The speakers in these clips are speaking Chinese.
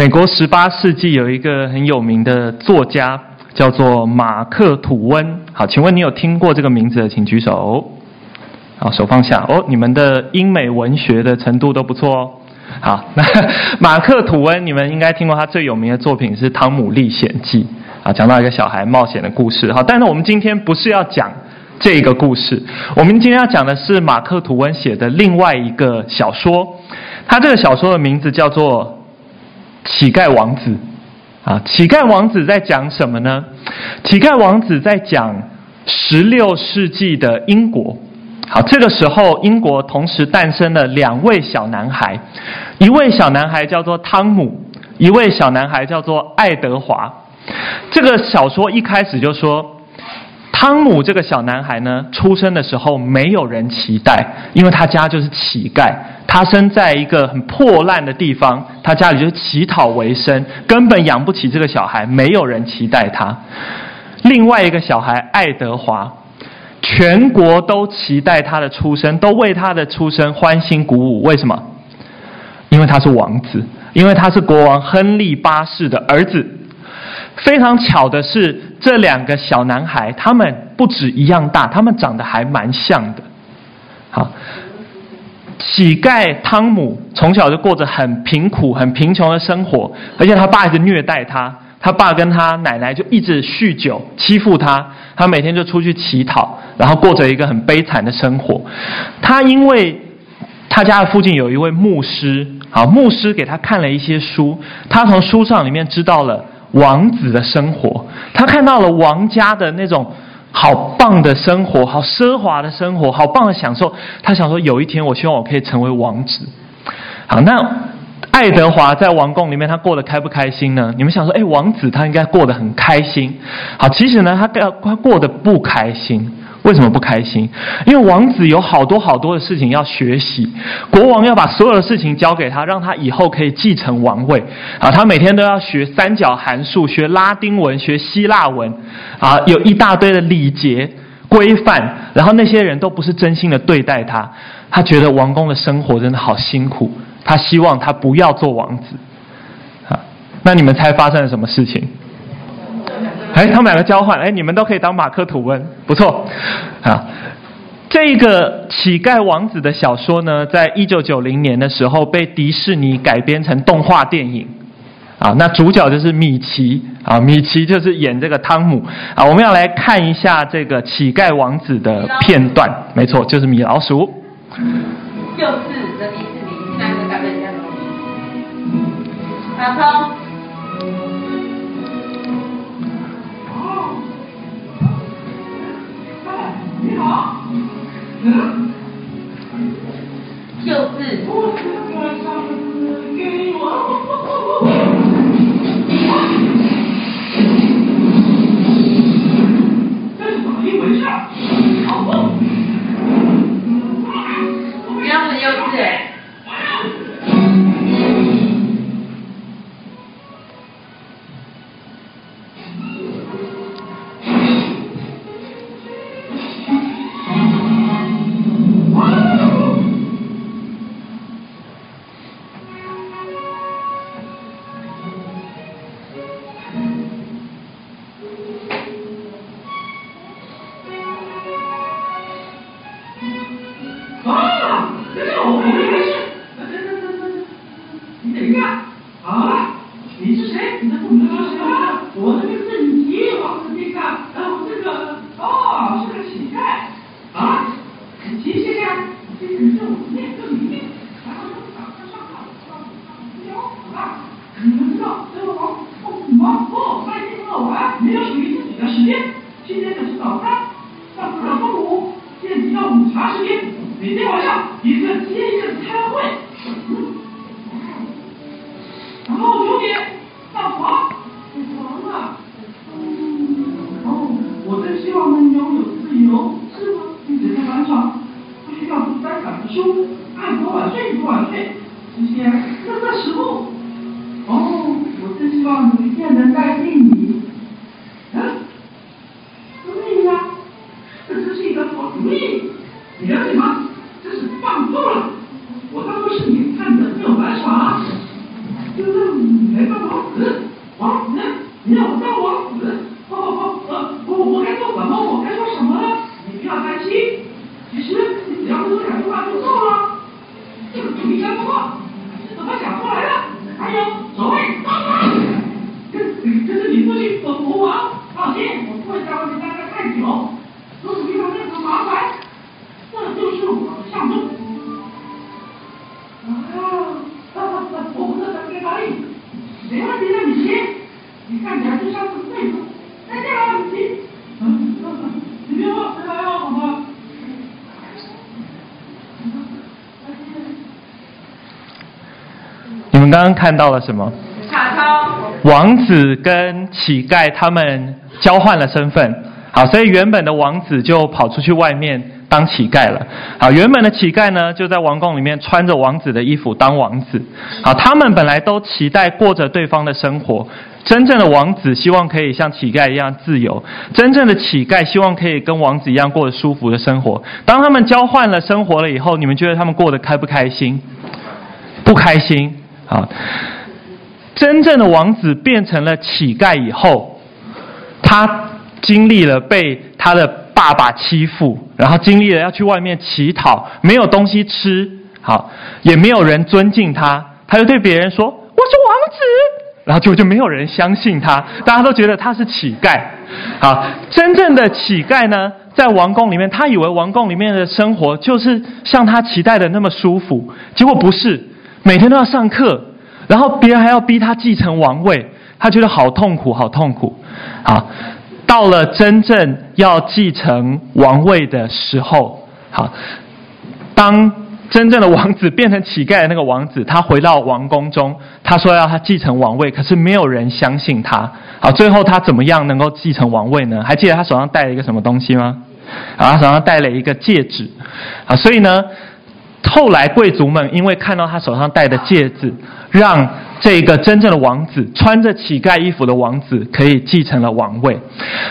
美国十八世纪有一个很有名的作家，叫做马克吐温。好，请问你有听过这个名字的，请举手。好，手放下。哦，你们的英美文学的程度都不错哦。好，那马克吐温，你们应该听过他最有名的作品是《汤姆历险记》啊，讲到一个小孩冒险的故事。好，但是我们今天不是要讲这个故事，我们今天要讲的是马克吐温写的另外一个小说。他这个小说的名字叫做《乞丐王子》啊，《乞丐王子》在讲什么呢？《乞丐王子》在讲十六世纪的英国。好，这个时候英国同时诞生了两位小男孩，一位小男孩叫做汤姆，一位小男孩叫做爱德华。这个小说一开始就说，汤姆这个小男孩呢，出生的时候没有人期待，因为他家就是乞丐，他生在一个很破烂的地方，他家里就是乞讨为生，根本养不起这个小孩，没有人期待他。另外一个小孩爱德华。全国都期待他的出生，都为他的出生欢欣鼓舞。为什么？因为他是王子，因为他是国王亨利八世的儿子。非常巧的是，这两个小男孩，他们不止一样大，他们长得还蛮像的。好，乞丐汤姆从小就过着很贫苦、很贫穷的生活，而且他爸一直虐待他。他爸跟他奶奶就一直酗酒欺负他，他每天就出去乞讨，然后过着一个很悲惨的生活。他因为他家的附近有一位牧师，啊，牧师给他看了一些书，他从书上里面知道了王子的生活，他看到了王家的那种好棒的生活，好奢华的生活，好棒的享受。他想说，有一天我希望我可以成为王子。好，那。爱德华在王宫里面，他过得开不开心呢？你们想说，哎，王子他应该过得很开心。好，其实呢，他他过得不开心。为什么不开心？因为王子有好多好多的事情要学习，国王要把所有的事情交给他，让他以后可以继承王位。啊，他每天都要学三角函数，学拉丁文，学希腊文。啊，有一大堆的礼节规范，然后那些人都不是真心的对待他，他觉得王宫的生活真的好辛苦。他希望他不要做王子，啊，那你们猜发生了什么事情？哎，他们两个交换，哎，你们都可以当马克吐温，不错，啊，这个乞丐王子的小说呢，在一九九零年的时候被迪士尼改编成动画电影，啊，那主角就是米奇，啊，米奇就是演这个汤姆，啊，我们要来看一下这个乞丐王子的片段，没错，就是米老鼠，就是的迪士尼。小偷。你好。嗯。就是。这是。怎么一回事？好一到午茶时间每天晚上一个接一个的开会。然后九点刚刚看到了什么？王子跟乞丐他们交换了身份，好，所以原本的王子就跑出去外面。当乞丐了，好，原本的乞丐呢，就在王宫里面穿着王子的衣服当王子，好，他们本来都期待过着对方的生活，真正的王子希望可以像乞丐一样自由，真正的乞丐希望可以跟王子一样过着舒服的生活。当他们交换了生活了以后，你们觉得他们过得开不开心？不开心，啊，真正的王子变成了乞丐以后，他经历了被他的。爸爸欺负，然后经历了要去外面乞讨，没有东西吃，好，也没有人尊敬他，他就对别人说：“我是王子。”然后就就没有人相信他，大家都觉得他是乞丐。好，真正的乞丐呢，在王宫里面，他以为王宫里面的生活就是像他期待的那么舒服，结果不是，每天都要上课，然后别人还要逼他继承王位，他觉得好痛苦，好痛苦，好。到了真正要继承王位的时候，好，当真正的王子变成乞丐的那个王子，他回到王宫中，他说要他继承王位，可是没有人相信他。好，最后他怎么样能够继承王位呢？还记得他手上戴了一个什么东西吗？啊，他手上戴了一个戒指。啊，所以呢，后来贵族们因为看到他手上戴的戒指，让。这个真正的王子，穿着乞丐衣服的王子，可以继承了王位。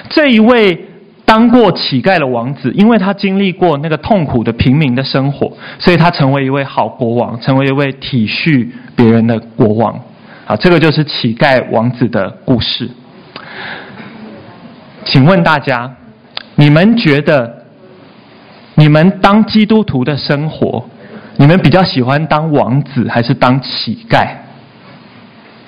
这一位当过乞丐的王子，因为他经历过那个痛苦的平民的生活，所以他成为一位好国王，成为一位体恤别人的国王。好，这个就是乞丐王子的故事。请问大家，你们觉得，你们当基督徒的生活，你们比较喜欢当王子，还是当乞丐？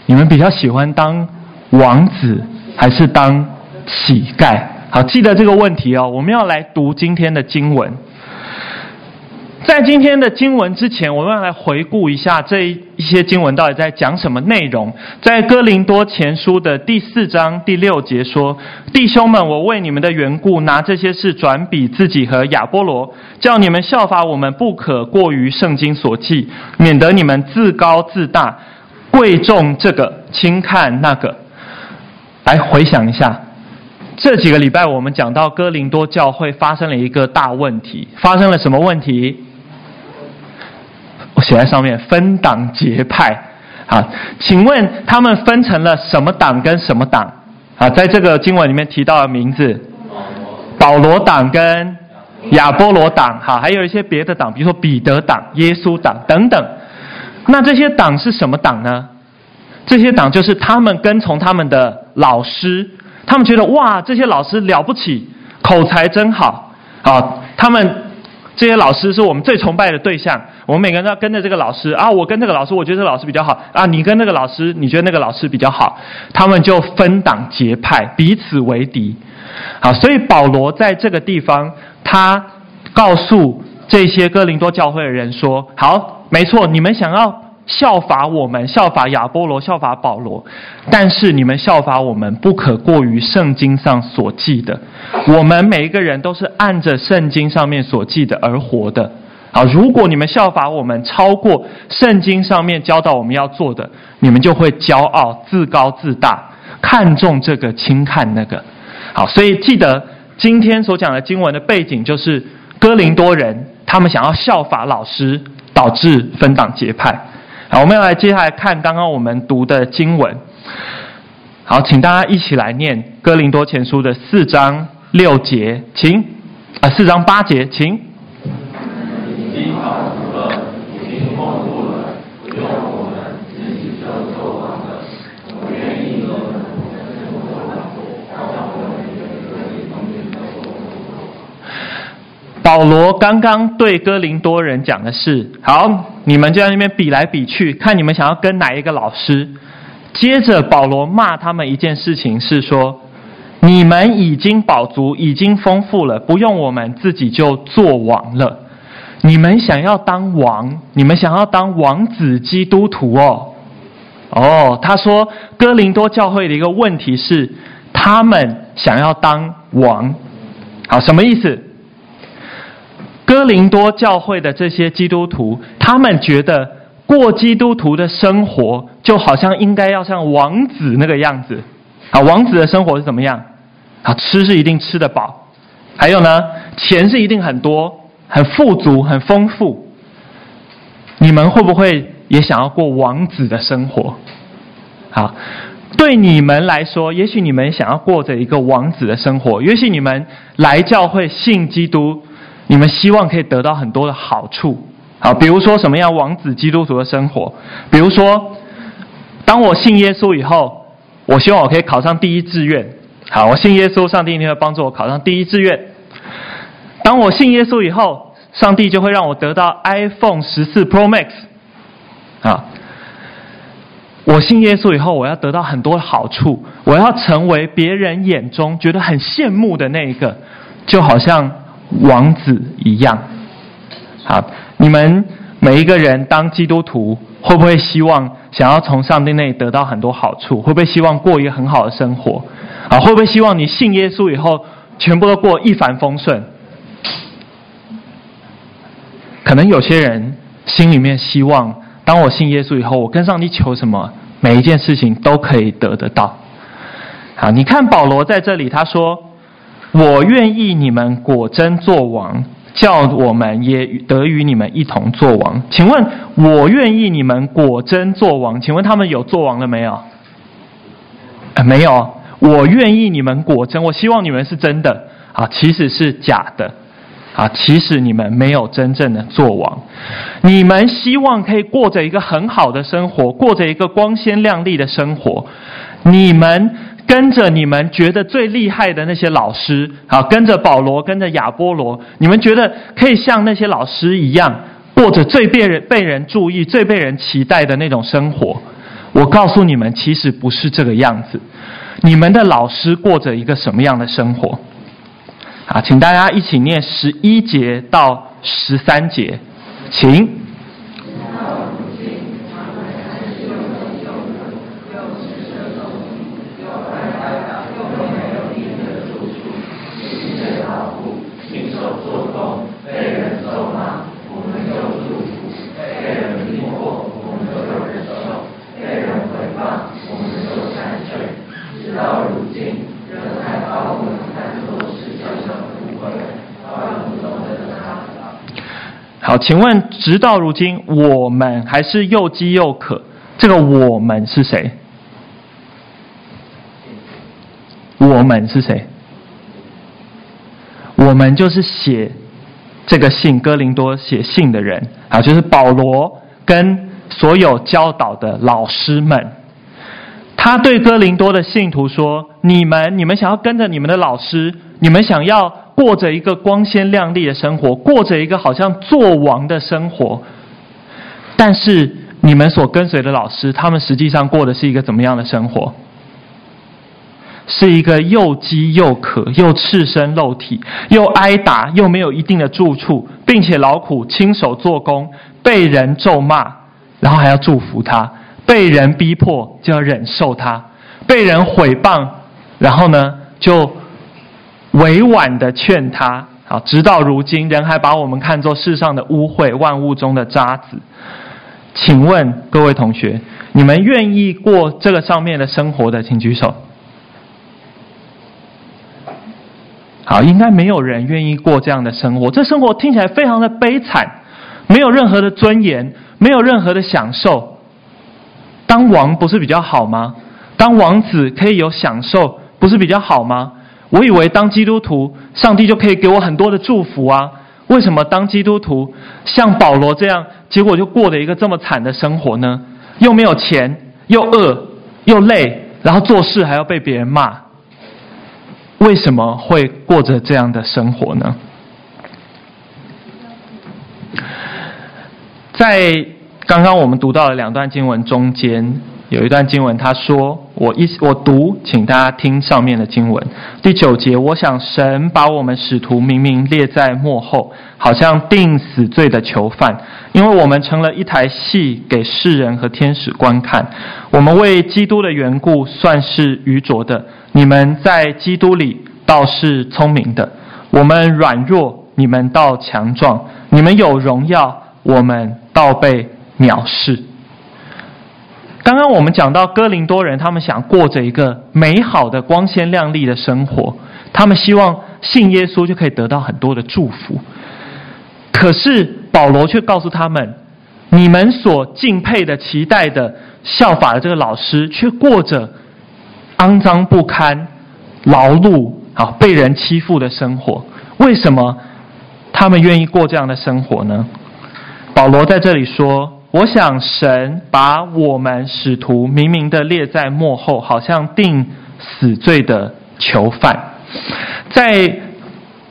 你们比较喜欢当王子还是当乞丐？好，记得这个问题哦。我们要来读今天的经文。在今天的经文之前，我们要来回顾一下这一些经文到底在讲什么内容。在哥林多前书的第四章第六节说：“弟兄们，我为你们的缘故，拿这些事转比自己和亚波罗，叫你们效法我们，不可过于圣经所记，免得你们自高自大。”贵重这个，轻看那个。来回想一下，这几个礼拜我们讲到哥林多教会发生了一个大问题，发生了什么问题？写在上面，分党结派。好，请问他们分成了什么党跟什么党？啊，在这个经文里面提到的名字，保罗党跟亚波罗党。好，还有一些别的党，比如说彼得党、耶稣党等等。那这些党是什么党呢？这些党就是他们跟从他们的老师，他们觉得哇，这些老师了不起，口才真好啊！他们这些老师是我们最崇拜的对象，我们每个人都要跟着这个老师啊！我跟这个老师，我觉得这个老师比较好啊！你跟那个老师，你觉得那个老师比较好？他们就分党结派，彼此为敌。好，所以保罗在这个地方，他告诉这些哥林多教会的人说：好。没错，你们想要效法我们，效法亚波罗，效法保罗，但是你们效法我们，不可过于圣经上所记的。我们每一个人都是按着圣经上面所记的而活的。好，如果你们效法我们，超过圣经上面教导我们要做的，你们就会骄傲、自高自大，看重这个，轻看那个。好，所以记得今天所讲的经文的背景，就是哥林多人，他们想要效法老师。导致分党结派。好，我们要来接下来看刚刚我们读的经文。好，请大家一起来念《哥林多前书》的四章六节，请啊，四章八节，请。保罗刚刚对哥林多人讲的是：好，你们就在那边比来比去，看你们想要跟哪一个老师。接着保罗骂他们一件事情是说：你们已经饱足，已经丰富了，不用我们自己就做王了。你们想要当王，你们想要当王子基督徒哦。哦，他说哥林多教会的一个问题是，他们想要当王。好，什么意思？哥林多教会的这些基督徒，他们觉得过基督徒的生活，就好像应该要像王子那个样子。啊，王子的生活是怎么样？啊，吃是一定吃得饱，还有呢，钱是一定很多。很富足，很丰富。你们会不会也想要过王子的生活？好，对你们来说，也许你们想要过着一个王子的生活。也许你们来教会信基督，你们希望可以得到很多的好处。好，比如说什么样王子基督徒的生活？比如说，当我信耶稣以后，我希望我可以考上第一志愿。好，我信耶稣，上帝一定会帮助我考上第一志愿。当我信耶稣以后，上帝就会让我得到 iPhone 十四 Pro Max。啊，我信耶稣以后，我要得到很多好处，我要成为别人眼中觉得很羡慕的那一个，就好像王子一样。好，你们每一个人当基督徒，会不会希望想要从上帝那里得到很多好处？会不会希望过一个很好的生活？啊，会不会希望你信耶稣以后，全部都过一帆风顺？可能有些人心里面希望，当我信耶稣以后，我跟上帝求什么，每一件事情都可以得得到。好，你看保罗在这里他说：“我愿意你们果真做王，叫我们也得与你们一同做王。”请问，我愿意你们果真做王？请问他们有做王了没有？没有。我愿意你们果真，我希望你们是真的啊，其实是假的。啊，其实你们没有真正的做王，你们希望可以过着一个很好的生活，过着一个光鲜亮丽的生活。你们跟着你们觉得最厉害的那些老师，啊，跟着保罗，跟着亚波罗，你们觉得可以像那些老师一样，过着最被人被人注意、最被人期待的那种生活。我告诉你们，其实不是这个样子。你们的老师过着一个什么样的生活？啊，请大家一起念十一节到十三节，请。好，请问，直到如今，我们还是又饥又渴。这个我们是谁？我们是谁？我们就是写这个信，哥林多写信的人啊，就是保罗跟所有教导的老师们。他对哥林多的信徒说：“你们，你们想要跟着你们的老师，你们想要。”过着一个光鲜亮丽的生活，过着一个好像做王的生活，但是你们所跟随的老师，他们实际上过的是一个怎么样的生活？是一个又饥又渴，又赤身露体，又挨打，又没有一定的住处，并且劳苦亲手做工，被人咒骂，然后还要祝福他；被人逼迫就要忍受他；被人毁谤，然后呢就。委婉的劝他，好，直到如今，人还把我们看作世上的污秽，万物中的渣滓。请问各位同学，你们愿意过这个上面的生活的，请举手。好，应该没有人愿意过这样的生活。这生活听起来非常的悲惨，没有任何的尊严，没有任何的享受。当王不是比较好吗？当王子可以有享受，不是比较好吗？我以为当基督徒，上帝就可以给我很多的祝福啊。为什么当基督徒像保罗这样，结果就过了一个这么惨的生活呢？又没有钱，又饿，又累，然后做事还要被别人骂。为什么会过着这样的生活呢？在刚刚我们读到的两段经文中间，有一段经文，他说：“我一我读，请大家听上面的经文。第九节，我想神把我们使徒明明列在幕后，好像定死罪的囚犯，因为我们成了一台戏给世人和天使观看。我们为基督的缘故算是愚拙的，你们在基督里倒是聪明的。我们软弱，你们倒强壮；你们有荣耀，我们倒被藐视。”刚刚我们讲到哥林多人，他们想过着一个美好的、光鲜亮丽的生活，他们希望信耶稣就可以得到很多的祝福。可是保罗却告诉他们：你们所敬佩的、期待的、效法的这个老师，却过着肮脏不堪、劳碌啊、被人欺负的生活。为什么他们愿意过这样的生活呢？保罗在这里说。我想神把我们使徒明明的列在幕后，好像定死罪的囚犯。在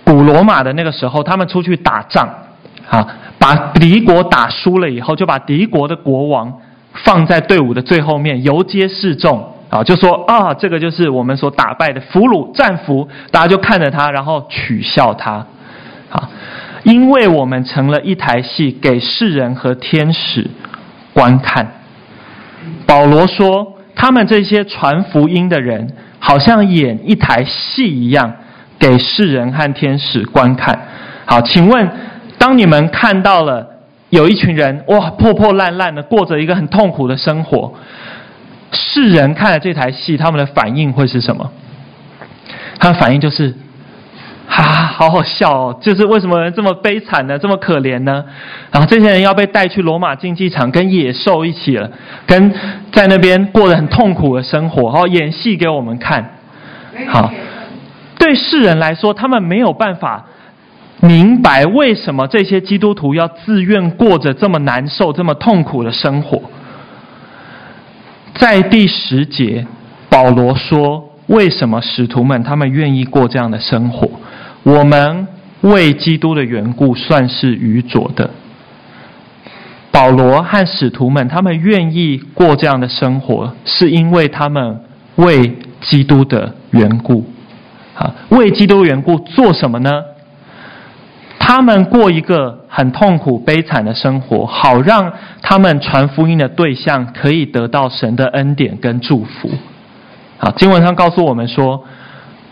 古罗马的那个时候，他们出去打仗，啊，把敌国打输了以后，就把敌国的国王放在队伍的最后面，游街示众，啊，就说啊，这个就是我们所打败的俘虏战俘，大家就看着他，然后取笑他，啊。因为我们成了一台戏，给世人和天使观看。保罗说，他们这些传福音的人，好像演一台戏一样，给世人和天使观看。好，请问，当你们看到了有一群人，哇，破破烂烂的过着一个很痛苦的生活，世人看了这台戏，他们的反应会是什么？他的反应就是。哈、啊，好好笑哦！就是为什么人这么悲惨呢？这么可怜呢？然后这些人要被带去罗马竞技场，跟野兽一起了，跟在那边过得很痛苦的生活，然后演戏给我们看。好，对世人来说，他们没有办法明白为什么这些基督徒要自愿过着这么难受、这么痛苦的生活。在第十节，保罗说：“为什么使徒们他们愿意过这样的生活？”我们为基督的缘故算是愚拙的。保罗和使徒们，他们愿意过这样的生活，是因为他们为基督的缘故。啊，为基督的缘故做什么呢？他们过一个很痛苦、悲惨的生活，好让他们传福音的对象可以得到神的恩典跟祝福。啊，经文上告诉我们说，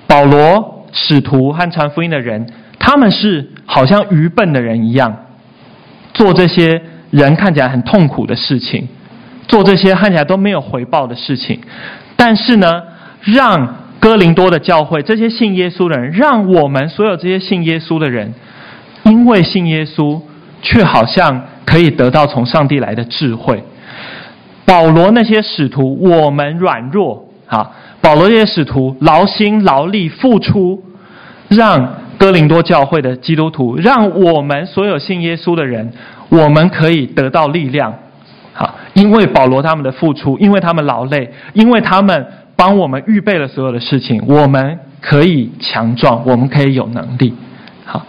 保罗。使徒和传福音的人，他们是好像愚笨的人一样，做这些人看起来很痛苦的事情，做这些看起来都没有回报的事情。但是呢，让哥林多的教会这些信耶稣的人，让我们所有这些信耶稣的人，因为信耶稣，却好像可以得到从上帝来的智慧。保罗那些使徒，我们软弱啊。保罗这些使徒劳心劳力付出，让哥林多教会的基督徒，让我们所有信耶稣的人，我们可以得到力量。好，因为保罗他们的付出，因为他们劳累，因为他们帮我们预备了所有的事情，我们可以强壮，我们可以有能力。好，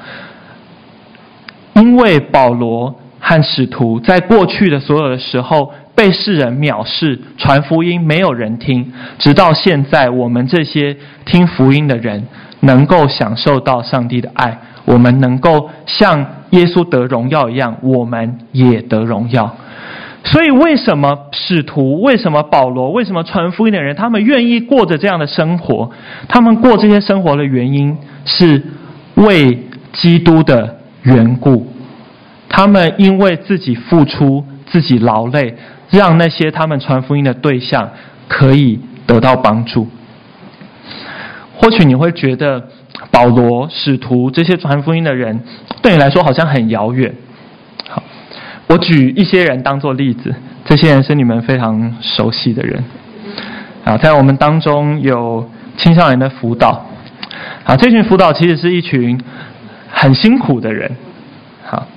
因为保罗和使徒在过去的所有的时候。被世人藐视，传福音没有人听，直到现在，我们这些听福音的人能够享受到上帝的爱，我们能够像耶稣得荣耀一样，我们也得荣耀。所以，为什么使徒、为什么保罗、为什么传福音的人，他们愿意过着这样的生活？他们过这些生活的原因是为基督的缘故，他们因为自己付出，自己劳累。让那些他们传福音的对象可以得到帮助。或许你会觉得保罗、使徒这些传福音的人对你来说好像很遥远。好，我举一些人当做例子，这些人是你们非常熟悉的人。啊，在我们当中有青少年的辅导。啊，这群辅导其实是一群很辛苦的人。好，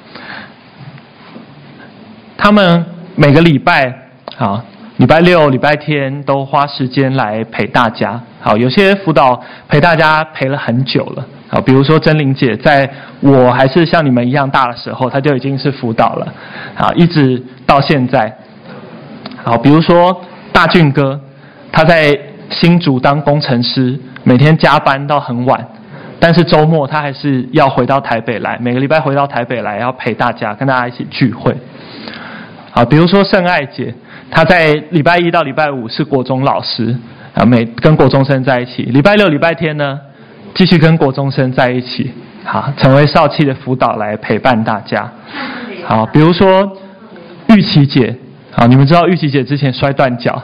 他们。每个礼拜，啊，礼拜六、礼拜天都花时间来陪大家。好，有些辅导陪大家陪了很久了，啊，比如说真玲姐，在我还是像你们一样大的时候，她就已经是辅导了，啊，一直到现在。好，比如说大俊哥，他在新竹当工程师，每天加班到很晚，但是周末他还是要回到台北来，每个礼拜回到台北来，要陪大家，跟大家一起聚会。好，比如说圣爱姐，她在礼拜一到礼拜五是国中老师，啊，每跟国中生在一起，礼拜六、礼拜天呢，继续跟国中生在一起，好，成为少期的辅导来陪伴大家。好，比如说玉琪姐。好，你们知道玉琪姐之前摔断脚，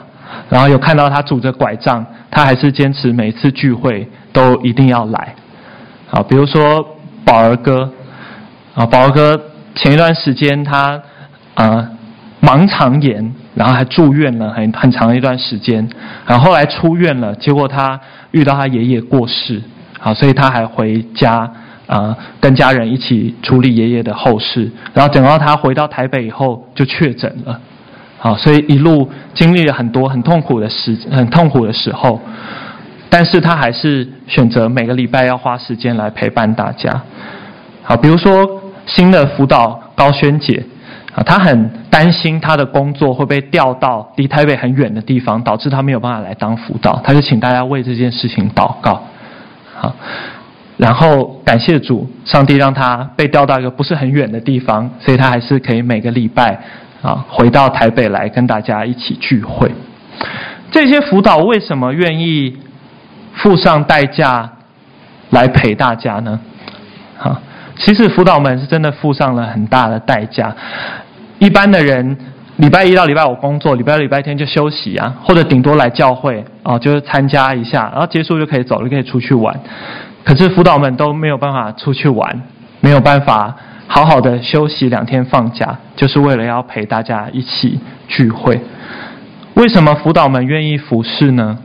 然后有看到她拄着拐杖，她还是坚持每次聚会都一定要来。好，比如说宝儿哥，啊，宝儿哥前一段时间他啊、盲肠炎，然后还住院了很很长一段时间，然后后来出院了，结果他遇到他爷爷过世，好，所以他还回家啊、跟家人一起处理爷爷的后事，然后等到他回到台北以后就确诊了。好，所以一路经历了很多很痛苦的时，很痛苦的时候，但是他还是选择每个礼拜要花时间来陪伴大家。好，比如说新的辅导高轩姐，啊，他很担心他的工作会被调到离台北很远的地方，导致他没有办法来当辅导，他就请大家为这件事情祷告。好，然后感谢主，上帝让他被调到一个不是很远的地方，所以他还是可以每个礼拜。啊，回到台北来跟大家一起聚会。这些辅导为什么愿意付上代价来陪大家呢？啊，其实辅导们是真的付上了很大的代价。一般的人礼拜一到礼拜五工作，礼拜六礼拜天就休息啊，或者顶多来教会啊，就是参加一下，然后结束就可以走了，就可以出去玩。可是辅导们都没有办法出去玩，没有办法。好好的休息两天放假，就是为了要陪大家一起聚会。为什么辅导们愿意服侍呢？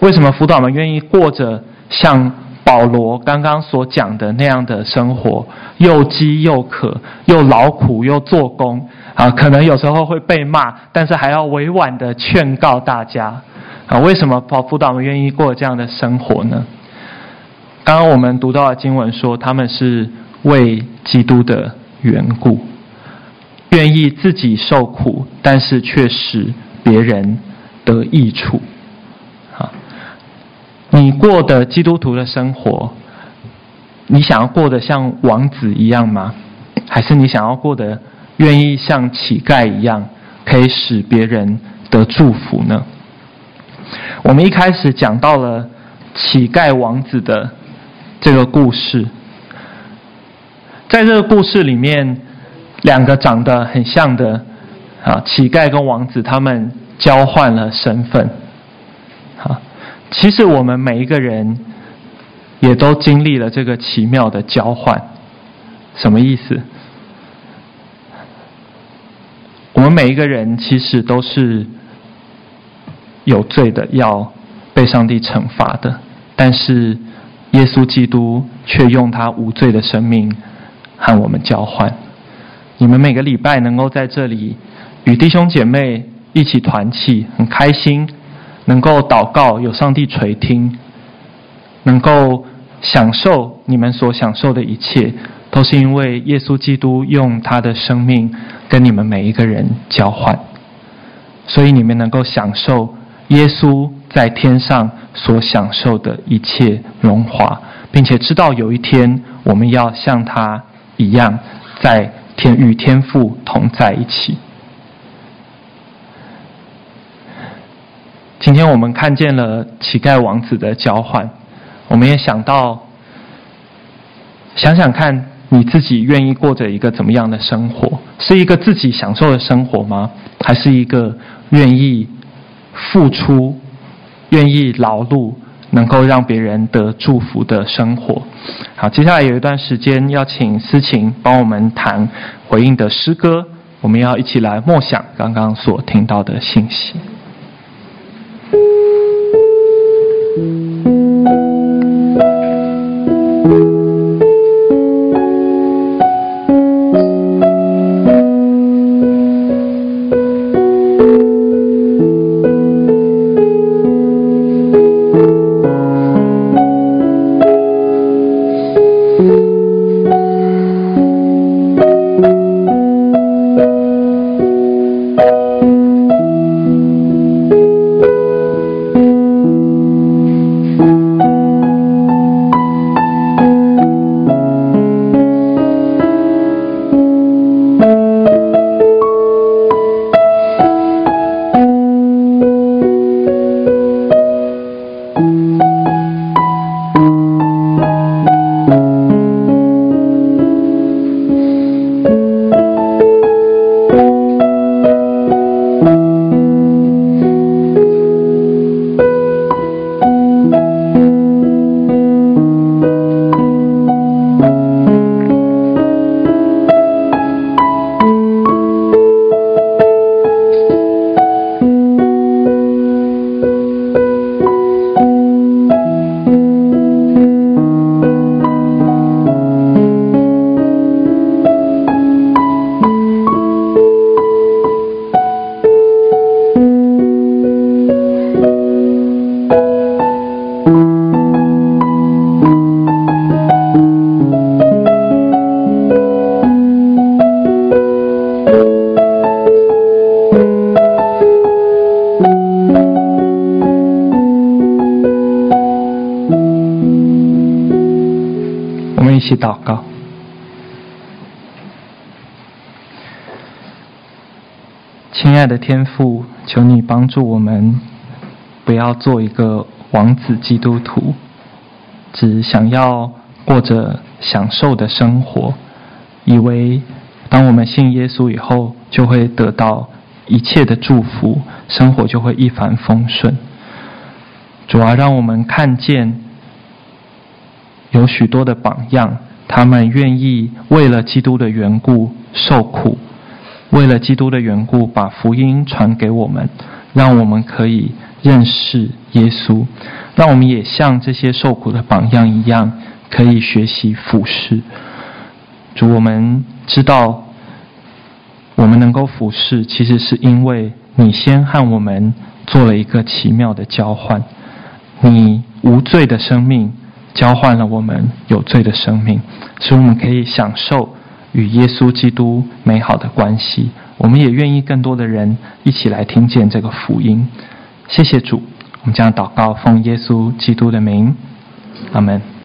为什么辅导们愿意过着像保罗刚刚所讲的那样的生活？又饥又渴，又劳苦又做工啊！可能有时候会被骂，但是还要委婉的劝告大家啊！为什么保辅导们愿意过这样的生活呢？刚刚我们读到的经文说，他们是。为基督的缘故，愿意自己受苦，但是却使别人得益处。你过的基督徒的生活，你想要过得像王子一样吗？还是你想要过得愿意像乞丐一样，可以使别人得祝福呢？我们一开始讲到了乞丐王子的这个故事。在这个故事里面，两个长得很像的啊乞丐跟王子，他们交换了身份。其实我们每一个人也都经历了这个奇妙的交换。什么意思？我们每一个人其实都是有罪的，要被上帝惩罚的，但是耶稣基督却用他无罪的生命。和我们交换，你们每个礼拜能够在这里与弟兄姐妹一起团契，很开心，能够祷告，有上帝垂听，能够享受你们所享受的一切，都是因为耶稣基督用他的生命跟你们每一个人交换，所以你们能够享受耶稣在天上所享受的一切荣华，并且知道有一天我们要像他。一样，在天与天父同在一起。今天我们看见了乞丐王子的交换，我们也想到，想想看你自己愿意过着一个怎么样的生活？是一个自己享受的生活吗？还是一个愿意付出、愿意劳碌？能够让别人得祝福的生活。好，接下来有一段时间，要请思琴帮我们谈回应的诗歌。我们要一起来默想刚刚所听到的信息。的天父，求你帮助我们，不要做一个王子基督徒，只想要过着享受的生活，以为当我们信耶稣以后，就会得到一切的祝福，生活就会一帆风顺。主啊，让我们看见有许多的榜样，他们愿意为了基督的缘故受苦。为了基督的缘故，把福音传给我们，让我们可以认识耶稣，让我们也像这些受苦的榜样一样，可以学习服侍。主，我们知道，我们能够服侍，其实是因为你先和我们做了一个奇妙的交换，你无罪的生命交换了我们有罪的生命，使我们可以享受。与耶稣基督美好的关系，我们也愿意更多的人一起来听见这个福音。谢谢主，我们将祷告奉耶稣基督的名，阿门。